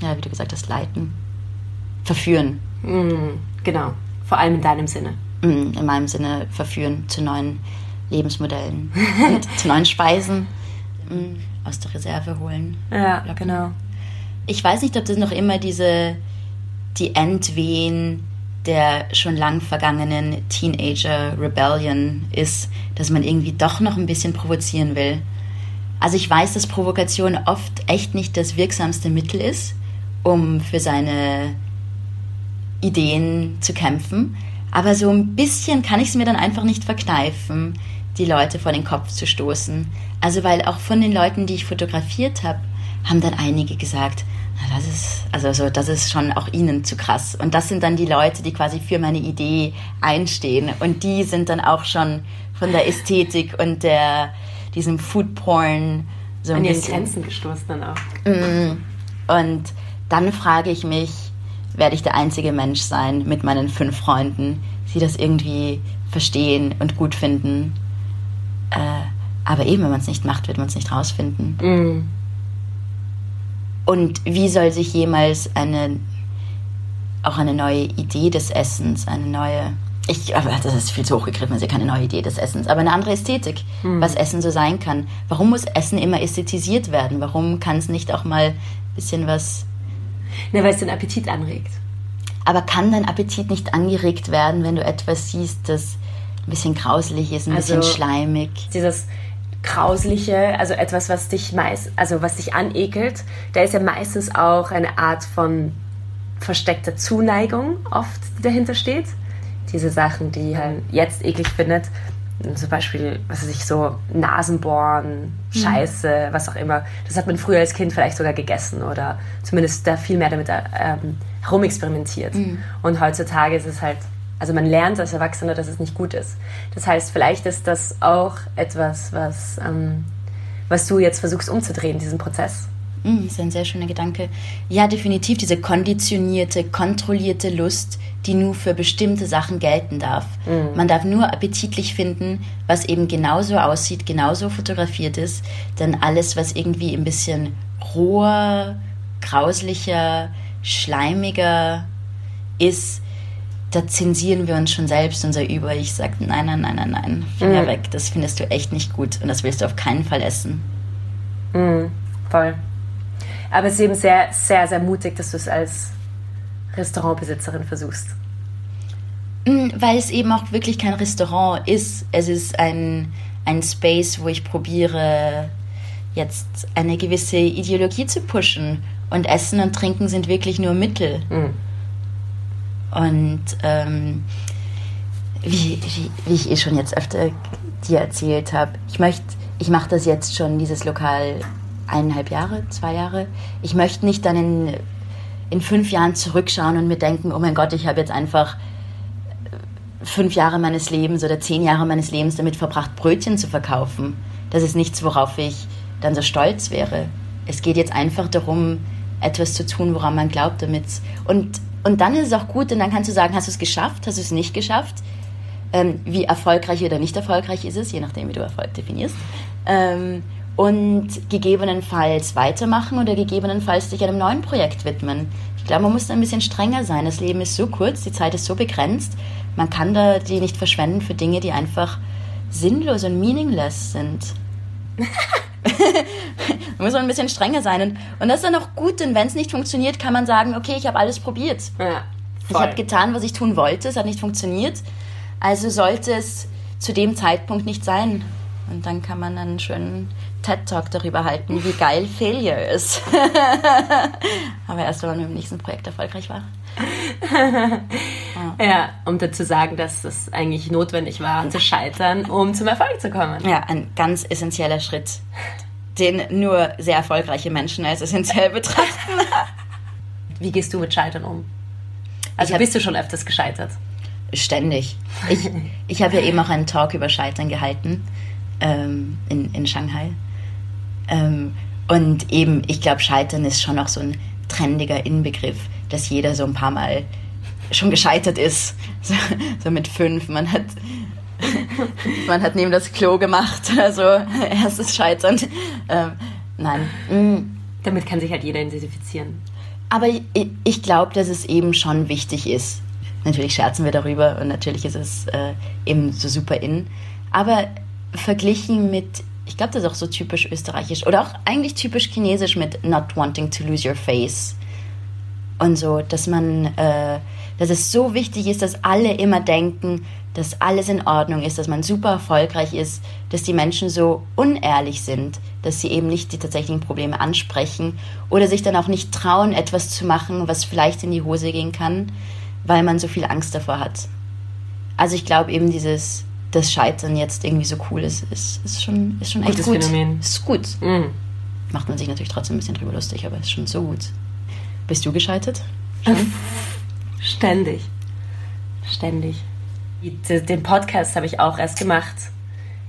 ja, wie du gesagt hast, leiten, verführen. Mm, genau. Vor allem in deinem Sinne. Mm, In meinem Sinne verführen zu neuen Lebensmodellen und zu neuen Speisen mm, aus der Reserve holen. Ja, genau. Ich weiß nicht, ob das noch immer diese, die Endwehen der schon lang vergangenen Teenager-Rebellion ist, dass man irgendwie doch noch ein bisschen provozieren will. Also ich weiß, dass Provokation oft echt nicht das wirksamste Mittel ist, um für seine Ideen zu kämpfen. Aber so ein bisschen kann ich es mir dann einfach nicht verkneifen, die Leute vor den Kopf zu stoßen. Also weil auch von den Leuten, die ich fotografiert habe, haben dann einige gesagt, na, das ist, also so, das ist schon auch ihnen zu krass. Und das sind dann die Leute, die quasi für meine Idee einstehen. Und die sind dann auch schon von der Ästhetik und der, diesem Food Porn so An bisschen. Grenzen gestoßen dann auch. Und dann frage ich mich, werde ich der einzige Mensch sein mit meinen fünf Freunden, die das irgendwie verstehen und gut finden. Äh, aber eben, wenn man es nicht macht, wird man es nicht rausfinden. Mm. Und wie soll sich jemals eine, auch eine neue Idee des Essens, eine neue, ich, aber das ist viel zu hochgegriffen, also keine neue Idee des Essens, aber eine andere Ästhetik, was Essen so sein kann. Warum muss Essen immer ästhetisiert werden? Warum kann es nicht auch mal ein bisschen was Ne, weil es den Appetit anregt. Aber kann dein Appetit nicht angeregt werden, wenn du etwas siehst, das ein bisschen grauselig ist, ein Also- bisschen schleimig? Dieses grausliche, also etwas, was dich meist, also was dich anekelt, da ist ja meistens auch eine Art von versteckter Zuneigung oft, die dahinter steht. Diese Sachen, die halt jetzt eklig findet, zum Beispiel, was weiß ich, so Nasenbohren, Scheiße, was auch immer. Das hat man früher als Kind vielleicht sogar gegessen oder zumindest da viel mehr damit ähm, herumexperimentiert. Und heutzutage ist es halt, also man lernt als Erwachsener, dass es nicht gut ist. Das heißt, vielleicht ist das auch etwas, was, ähm, was du jetzt versuchst umzudrehen, diesen Prozess. Mm, ist ein sehr schöner Gedanke. Ja, definitiv diese konditionierte, kontrollierte Lust, die nur für bestimmte Sachen gelten darf. Man darf nur appetitlich finden, was eben genauso aussieht, genauso fotografiert ist, denn alles, was irgendwie ein bisschen roher, grauslicher, schleimiger ist, da zensieren wir uns schon selbst unser Über. Ich sage, nein, nein, nein, nein, nein, Finger weg, das findest du echt nicht gut und das willst du auf keinen Fall essen. Voll. Aber es ist eben sehr, sehr, sehr mutig, dass du es als Restaurantbesitzerin versuchst. Mm, Weil es eben auch wirklich kein Restaurant ist. Es ist ein, ein Space, wo ich probiere, jetzt eine gewisse Ideologie zu pushen. Und Essen und Trinken sind wirklich nur Mittel. Und ähm, wie, wie, wie ich eh schon jetzt öfter dir erzählt habe, ich möchte, ich mache das jetzt schon, dieses Lokal, eineinhalb Jahre, zwei Jahre. Ich möchte nicht dann in, in fünf Jahren zurückschauen und mir denken, oh mein Gott, ich habe jetzt einfach fünf Jahre meines Lebens oder zehn Jahre meines Lebens damit verbracht, Brötchen zu verkaufen. Das ist nichts, worauf ich dann so stolz wäre. Es geht jetzt einfach darum, etwas zu tun, woran man glaubt, damit und und dann ist es auch gut, und dann kannst du sagen, hast du es geschafft, hast du es nicht geschafft? Ähm, wie erfolgreich oder nicht erfolgreich ist es, je nachdem, wie du Erfolg definierst. Ähm, und gegebenenfalls weitermachen oder gegebenenfalls dich einem neuen Projekt widmen. Ich glaube, man muss da ein bisschen strenger sein. Das Leben ist so kurz, die Zeit ist so begrenzt. Man kann da die nicht verschwenden für Dinge, die einfach sinnlos und meaningless sind. da muss man ein bisschen strenger sein. Und, und das ist dann auch gut, denn wenn es nicht funktioniert, kann man sagen, okay, ich habe alles probiert. Ja, Ich habe getan, was ich tun wollte, es hat nicht funktioniert. Also sollte es zu dem Zeitpunkt nicht sein. Und dann kann man einen schönen TED-Talk darüber halten, wie geil Failure ist. Aber erst, wenn man mit dem nächsten Projekt erfolgreich war. Ja, um dazu sagen, dass es eigentlich notwendig war, zu scheitern, um zum Erfolg zu kommen. Ja, ein ganz essentieller Schritt, den nur sehr erfolgreiche Menschen als essentiell betrachten. Wie gehst du mit Scheitern um? Also bist du schon öfters gescheitert? Ständig. Ich, ich habe ja eben auch einen Talk über Scheitern gehalten ähm, in, in Shanghai. Ähm, und eben, ich glaube, Scheitern ist schon auch so ein trendiger Inbegriff, dass jeder so ein paar Mal schon gescheitert ist. So, so mit fünf. Man hat, man hat neben das Klo gemacht. Also erstes Scheitern. Ähm, nein. Mm. Damit kann sich halt jeder identifizieren. Aber ich, ich glaube, dass es eben schon wichtig ist. Natürlich scherzen wir darüber und natürlich ist es äh, eben so super in. Aber verglichen mit, ich glaube, das ist auch so typisch österreichisch oder auch eigentlich typisch chinesisch mit not wanting to lose your face. Und so, dass man, äh, dass es so wichtig ist, dass alle immer denken, dass alles in Ordnung ist, dass man super erfolgreich ist, dass die Menschen so unehrlich sind, dass sie eben nicht die tatsächlichen Probleme ansprechen oder sich dann auch nicht trauen, etwas zu machen, was vielleicht in die Hose gehen kann, weil man so viel Angst davor hat. Also ich glaube eben dieses, das Scheitern jetzt irgendwie so cool ist, ist, ist schon, ist schon echt Gutes gut. Phänomen. Ist gut. Mhm. Macht man sich natürlich trotzdem ein bisschen drüber lustig, aber ist schon so gut. Bist du gescheitert? Ständig. Ständig. Den Podcast habe ich auch erst gemacht.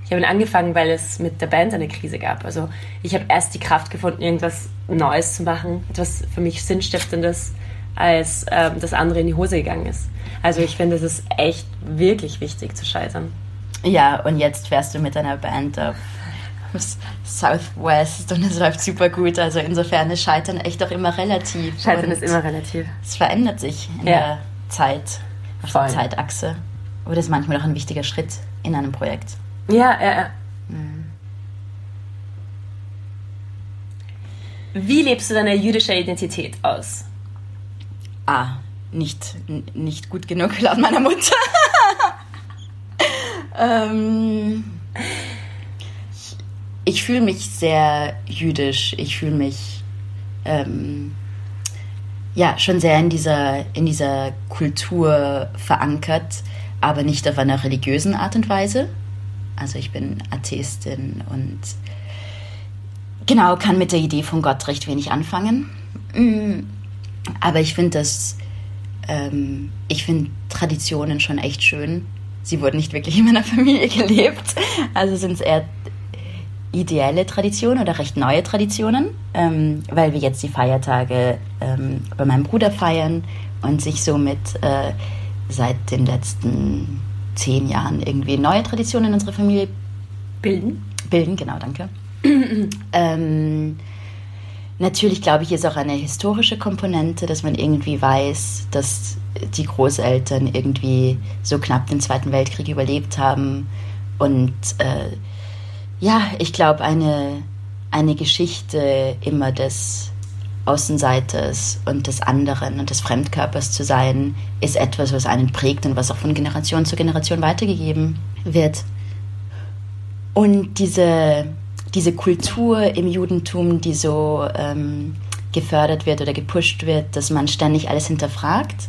Ich habe ihn angefangen, weil es mit der Band eine Krise gab. Also ich habe erst die Kraft gefunden, irgendwas Neues zu machen, etwas für mich Sinnstiftendes, als ähm, das andere in die Hose gegangen ist. Also ich finde, es ist echt wirklich wichtig zu scheitern. Ja, und jetzt fährst du mit deiner Band auf Southwest und es läuft super gut. Also insofern ist Scheitern echt auch immer relativ. Scheitern und ist immer relativ. Es verändert sich in Ja. der Zeit, auf Voll. der Zeitachse. Oder ist manchmal auch ein wichtiger Schritt in einem Projekt. Ja, ja, ja. Wie lebst du deine jüdische Identität aus? Ah, nicht, nicht gut genug laut meiner Mutter. ähm, ich ich fühle mich sehr jüdisch. Ich fühle mich ähm, ja schon sehr in dieser, in dieser Kultur verankert, aber nicht auf einer religiösen Art und Weise. Also ich bin Atheistin und genau kann mit der Idee von Gott recht wenig anfangen. Mm, aber ich finde das, ähm, ich finde Traditionen schon echt schön. Sie wurden nicht wirklich in meiner Familie gelebt. Also sind es eher ideelle Traditionen oder recht neue Traditionen, ähm, weil wir jetzt die Feiertage ähm, bei meinem Bruder feiern und sich somit äh, seit den letzten zehn Jahren irgendwie neue Traditionen in unserer Familie Bilden? bilden. Genau, danke. ähm, natürlich glaube ich, ist auch eine historische Komponente, dass man irgendwie weiß, dass die Großeltern irgendwie so knapp den Zweiten Weltkrieg überlebt haben. Und äh, ja, ich glaube, eine, eine Geschichte immer des Außenseiters und des anderen und des Fremdkörpers zu sein, ist etwas, was einen prägt und was auch von Generation zu Generation weitergegeben wird. Und diese, diese Kultur im Judentum, die so ähm, gefördert wird oder gepusht wird, dass man ständig alles hinterfragt,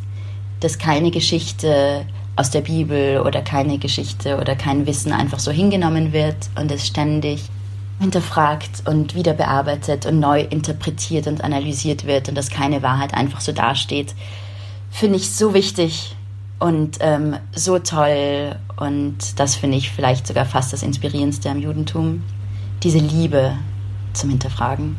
dass keine Geschichte aus der Bibel oder keine Geschichte oder kein Wissen einfach so hingenommen wird und es ständig hinterfragt und wieder bearbeitet und neu interpretiert und analysiert wird und dass keine Wahrheit einfach so dasteht, finde ich so wichtig und ähm, so toll und das finde ich vielleicht sogar fast das Inspirierendste am Judentum, diese Liebe zum Hinterfragen.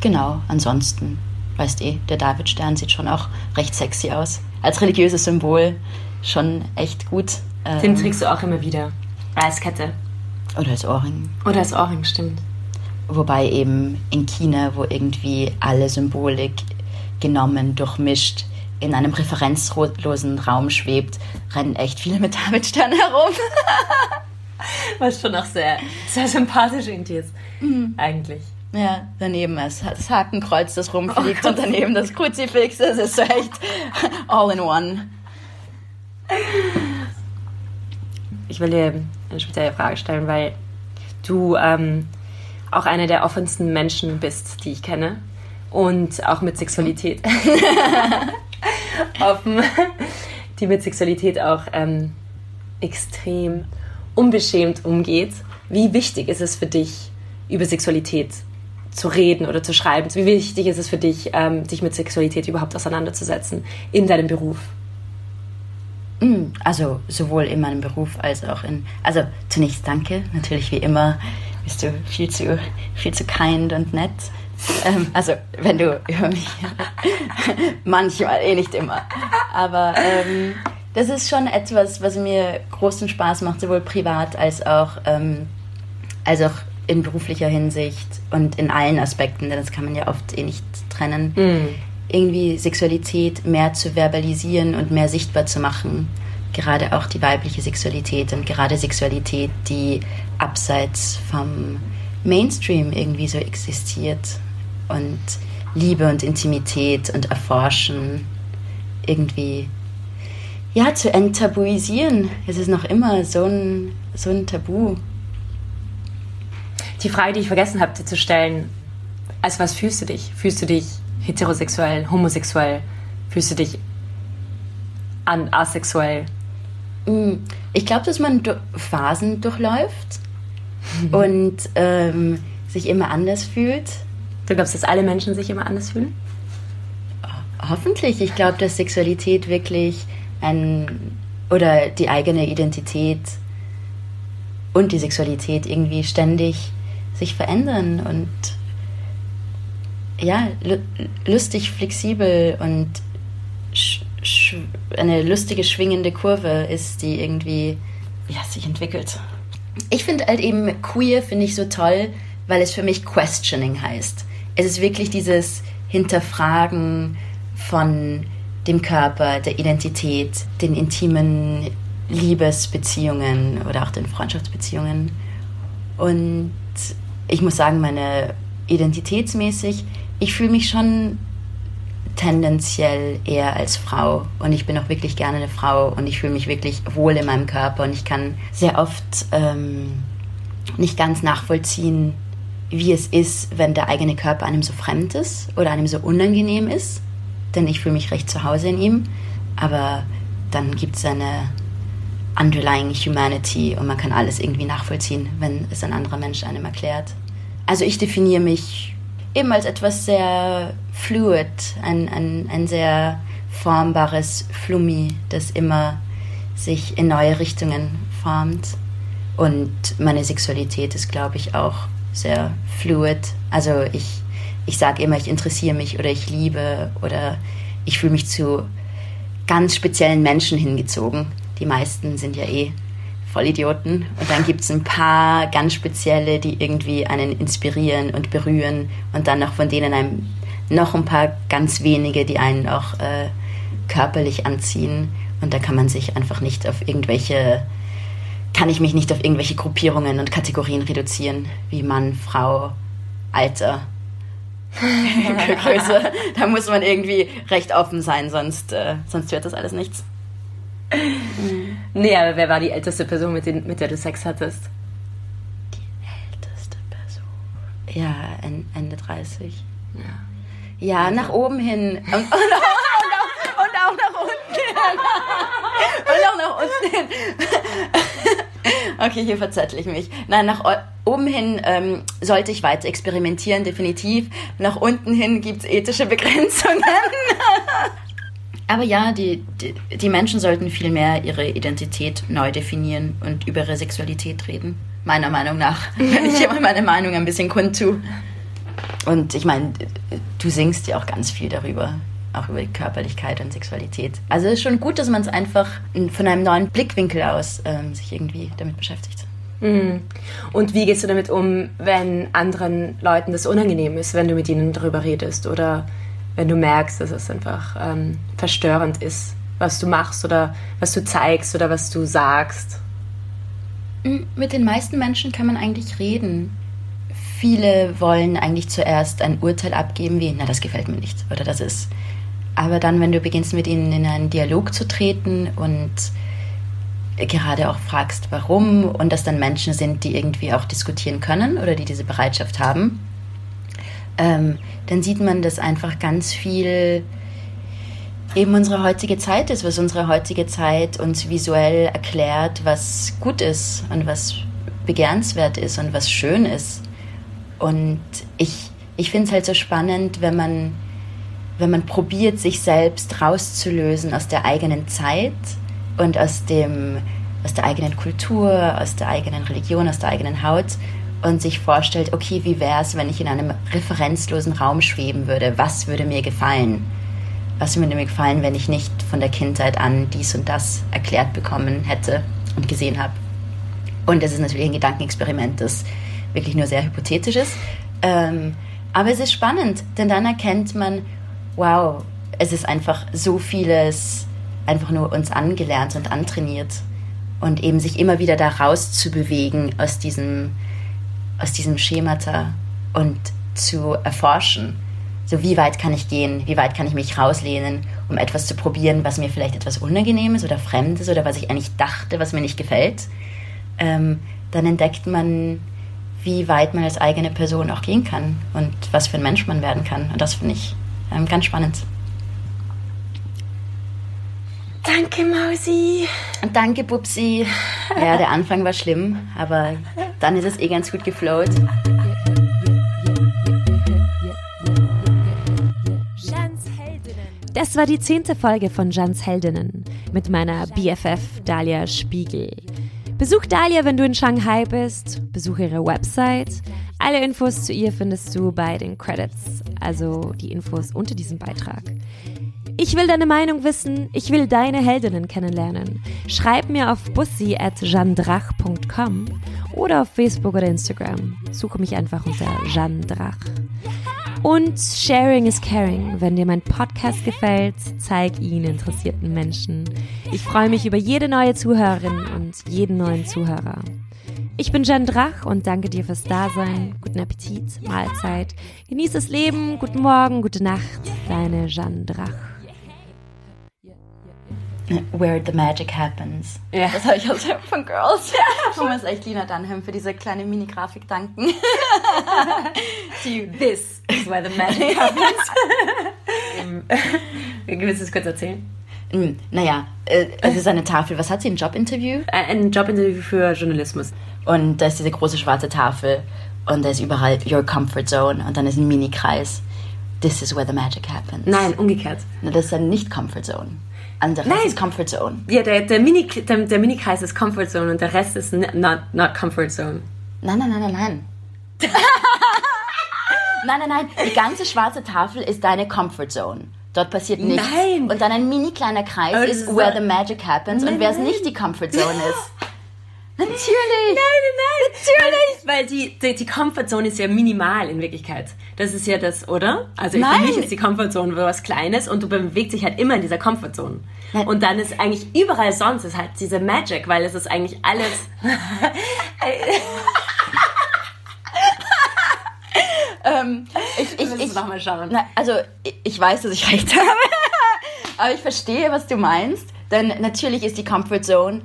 Genau, ansonsten, weißt eh, der Davidstern sieht schon auch recht sexy aus. Als religiöses Symbol schon echt gut. Ähm, Den trägst du auch immer wieder. Als Kette. oder als Ohrring. Oder als Ohrring, stimmt. Wobei eben in China, wo irgendwie alle Symbolik genommen, durchmischt, in einem referenzlosen Raum schwebt, rennen echt viele mit Davidstern herum. Was schon auch sehr, sehr sympathisch irgendwie ist. Mhm. Eigentlich. Ja, daneben ist das Hakenkreuz, das rumfliegt oh und daneben das Kruzifix. Das ist so echt all in one. Ich will dir eine spezielle Frage stellen, weil du ähm, auch einer der offensten Menschen bist, die ich kenne. Und auch mit Sexualität. Offen. Die mit Sexualität auch ähm, extrem unbeschämt umgeht. Wie wichtig ist es für dich, über Sexualität zu reden oder zu schreiben? Wie wichtig ist es für dich, ähm, dich mit Sexualität überhaupt auseinanderzusetzen in deinem Beruf? Mm, also sowohl in meinem Beruf als auch in. Also zunächst danke, natürlich wie immer bist du viel zu, viel zu kind und nett. Ähm, also wenn du über mich manchmal, eh nicht immer. Aber ähm, das ist schon etwas, was mir großen Spaß macht, sowohl privat als auch, ähm, als auch in beruflicher Hinsicht und in allen Aspekten, denn das kann man ja oft eh nicht trennen. Mm. Irgendwie Sexualität mehr zu verbalisieren und mehr sichtbar zu machen. Gerade auch die weibliche Sexualität und gerade Sexualität, die abseits vom Mainstream irgendwie so existiert. Und Liebe und Intimität und Erforschen irgendwie ja, zu enttabuisieren. Es ist noch immer so ein, so ein Tabu die Frage, die ich vergessen habe, dir zu stellen, als was fühlst du dich? Fühlst du dich heterosexuell, homosexuell? Fühlst du dich an asexuell? Mm, ich glaube, dass man Phasen durchläuft und ähm, sich immer anders fühlt. Du glaubst, dass alle Menschen sich immer anders fühlen? Hoffentlich. Ich glaube, dass Sexualität wirklich ein oder die eigene Identität und die Sexualität irgendwie ständig sich verändern und ja, lustig, flexibel und eine lustige, schwingende Kurve ist, die irgendwie ja, sich entwickelt. Ich finde halt eben queer, finde ich so toll, weil es für mich Questioning heißt. Es ist wirklich dieses Hinterfragen von dem Körper, der Identität, den intimen Liebesbeziehungen oder auch den Freundschaftsbeziehungen. Und ich muss sagen, meine identitätsmäßig, ich fühle mich schon tendenziell eher als Frau. Und ich bin auch wirklich gerne eine Frau und ich fühle mich wirklich wohl in meinem Körper. Und ich kann sehr oft ähm, nicht ganz nachvollziehen, wie es ist, wenn der eigene Körper einem so fremd ist oder einem so unangenehm ist, denn ich fühle mich recht zu Hause in ihm, aber dann gibt es eine underlying humanity und man kann alles irgendwie nachvollziehen, wenn es ein anderer Mensch einem erklärt. Also ich definiere mich eben als etwas sehr fluid, ein, ein, ein sehr formbares Flummi, das immer sich in neue Richtungen formt. Und meine Sexualität ist, glaube ich, auch sehr fluid. Also ich, ich sage immer, ich interessiere mich oder ich liebe oder ich fühle mich zu ganz speziellen Menschen hingezogen die meisten sind ja eh Vollidioten. Und dann gibt es ein paar ganz spezielle, die irgendwie einen inspirieren und berühren. Und dann noch von denen einem noch ein paar ganz wenige, die einen auch äh, körperlich anziehen. Und da kann man sich einfach nicht auf irgendwelche, kann ich mich nicht auf irgendwelche Gruppierungen und Kategorien reduzieren, wie Mann, Frau, Alter. Größe. Da muss man irgendwie recht offen sein, sonst, äh, sonst wird das alles nichts. nee, aber wer war die älteste Person, mit, den, mit der du Sex hattest? Die älteste Person. Ja, Ende 30. Ja, ja nach oben hin. Und, und, und, auch, und auch nach unten hin. Und auch nach unten hin. Okay, hier verzettel ich mich. Nein, nach oben hin ähm, sollte ich weiter experimentieren, definitiv. Nach unten hin gibt es ethische Begrenzungen. Aber ja, die, die, die, Menschen sollten viel mehr ihre Identität neu definieren und über ihre Sexualität reden. Meiner Meinung nach. Wenn ich immer meine Meinung ein bisschen kundtue. Und ich meine, du singst ja auch ganz viel darüber. Auch über die Körperlichkeit und Sexualität. Also es ist schon gut, dass man es einfach von einem neuen Blickwinkel aus ähm, sich irgendwie damit beschäftigt. Mhm. Und wie gehst du damit um, wenn anderen Leuten das unangenehm ist, wenn du mit ihnen darüber redest? Oder wenn du merkst, dass es einfach ähm, verstörend ist, was du machst oder was du zeigst oder was du sagst? Mit den meisten Menschen kann man eigentlich reden. Viele wollen eigentlich zuerst ein Urteil abgeben, wie, na, das gefällt mir nicht oder das ist. Aber dann, wenn du beginnst, mit ihnen in einen Dialog zu treten und gerade auch fragst, warum und dass dann Menschen sind, die irgendwie auch diskutieren können oder die diese Bereitschaft haben, ähm, dann sieht man, dass einfach ganz viel eben unsere heutige Zeit ist, was unsere heutige Zeit uns visuell erklärt, was gut ist und was begehrenswert ist und was schön ist. Und ich, ich finde es halt so spannend, wenn man, wenn man probiert, sich selbst rauszulösen aus der eigenen Zeit und aus, dem, aus der eigenen Kultur, aus der eigenen Religion, aus der eigenen Haut und sich vorstellt, okay, wie wäre es, wenn ich in einem referenzlosen Raum schweben würde? Was würde mir gefallen? Was würde mir gefallen, wenn ich nicht von der Kindheit an dies und das erklärt bekommen hätte und gesehen habe? Und das ist natürlich ein Gedankenexperiment, das wirklich nur sehr hypothetisch ist. Ähm, aber es ist spannend, denn dann erkennt man, wow, es ist einfach so vieles einfach nur uns angelernt und antrainiert. Und eben sich immer wieder da rauszubewegen aus diesem, aus diesem Schemata und zu erforschen. So, wie weit kann ich gehen? Wie weit kann ich mich rauslehnen, um etwas zu probieren, was mir vielleicht etwas Unangenehmes oder Fremdes oder was ich eigentlich dachte, was mir nicht gefällt? Ähm, dann entdeckt man, wie weit man als eigene Person auch gehen kann und was für ein Mensch man werden kann. Und das finde ich ähm, ganz spannend. Danke, Mausi. Danke, Bubsi. Ja, der Anfang war schlimm, aber dann ist es eh ganz gut geflowt. Das war die zehnte Folge von Jans Heldinnen mit meiner BFF Dalia Spiegel. Besuch Dalia, wenn du in Shanghai bist. Besuche ihre Website. Alle Infos zu ihr findest du bei den Credits, also die Infos unter diesem Beitrag. Ich will deine Meinung wissen. Ich will deine Heldinnen kennenlernen. Schreib mir auf bussi at jandrach.com oder auf Facebook oder Instagram. Suche mich einfach unter Jandrach. Und Sharing is Caring. Wenn dir mein Podcast gefällt, zeig ihn interessierten Menschen. Ich freue mich über jede neue Zuhörerin und jeden neuen Zuhörer. Ich bin Jen Drach und danke dir fürs Dasein. Guten Appetit, Mahlzeit. Genieß das Leben. Guten Morgen, gute Nacht. Deine Jan Drach. Where the magic happens. Ja. Das habe ich aus von Girls. Ich muss echt Lina Dunham für diese kleine Mini-Grafik danken. Die, this is where the magic happens. Willst du es kurz erzählen? Hm, Naja, äh, es ist eine Tafel. Was hat sie? Ein Jobinterview? Ein Jobinterview für Journalismus. Und da ist diese große schwarze Tafel und da ist überall Your Comfort Zone und dann ist ein Mini-Kreis. This is where the magic happens. Nein, umgekehrt. Na, das ist dann nicht Comfort Zone. Anderes Nein. ist Comfort Zone. Ja, der, der, Mini, der, der Mini-Kreis ist Comfort Zone und der Rest ist not, not Comfort Zone. Nein, nein, nein, nein, nein. nein, nein, nein. Die ganze schwarze Tafel ist deine Comfort Zone. Dort passiert nichts. Nein. Und dann ein mini kleiner Kreis Aber ist where the magic happens und Nein, wer es nicht die Comfort Zone ist. Natürlich. Nein, nein, nein. Natürlich. Weil die, die, die Comfortzone ist ja minimal in Wirklichkeit. Das ist ja das, oder? Also Nein. für mich ist die Comfortzone was Kleines und du bewegst dich halt immer in dieser Comfortzone. Nein. Und dann ist eigentlich überall sonst ist halt diese Magic, weil es ist eigentlich alles. Ähm, ich, ich, ich, noch mal schauen. Na, also, ich, ich weiß, dass ich recht habe. Aber ich verstehe, was du meinst. Denn natürlich ist die Comfort Zone,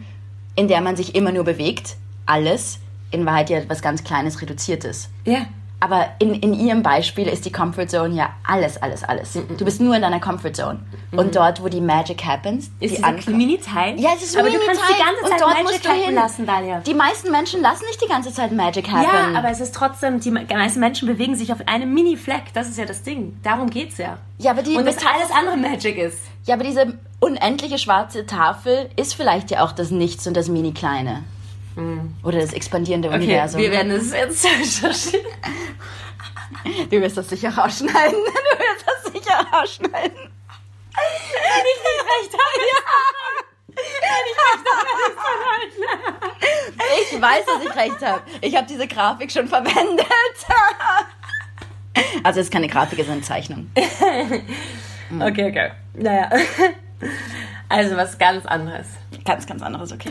in der man sich immer nur bewegt, alles in Wahrheit ja etwas ganz Kleines, Reduziertes. ja. Aber in, in ihrem Beispiel ist die Comfort Zone ja alles, alles, alles. Du bist nur in deiner Comfort Zone. Und dort, wo die Magic happens, Mhm. Ist die Anf- Mini-Teil? Ja, es ist Aber mini du kannst die ganze und Zeit dort Magic happen lassen, Dalia. Die meisten Menschen lassen nicht die ganze Zeit Magic happen. Ja, aber es ist trotzdem, die meisten Menschen bewegen sich auf einem Mini-Fleck. Das ist ja das Ding. Darum geht's ja. Ja, aber die Und dass Metapher- alles andere Magic ist. Ja, aber diese unendliche schwarze Tafel ist vielleicht ja auch das Nichts und das Mini-Kleine. Oder das expandierende Mhm. Okay, Universum. wir werden es jetzt recherchieren. Du wirst das sicher rausschneiden. Du wirst das sicher rausschneiden. Wenn ich nicht recht habe. Ich weiß, dass ich recht habe. Ich habe diese Grafik schon verwendet. Also es ist keine Grafik, es ist eine Zeichnung. Okay, okay. Naja. Also was ganz anderes. Ganz, ganz anderes, okay.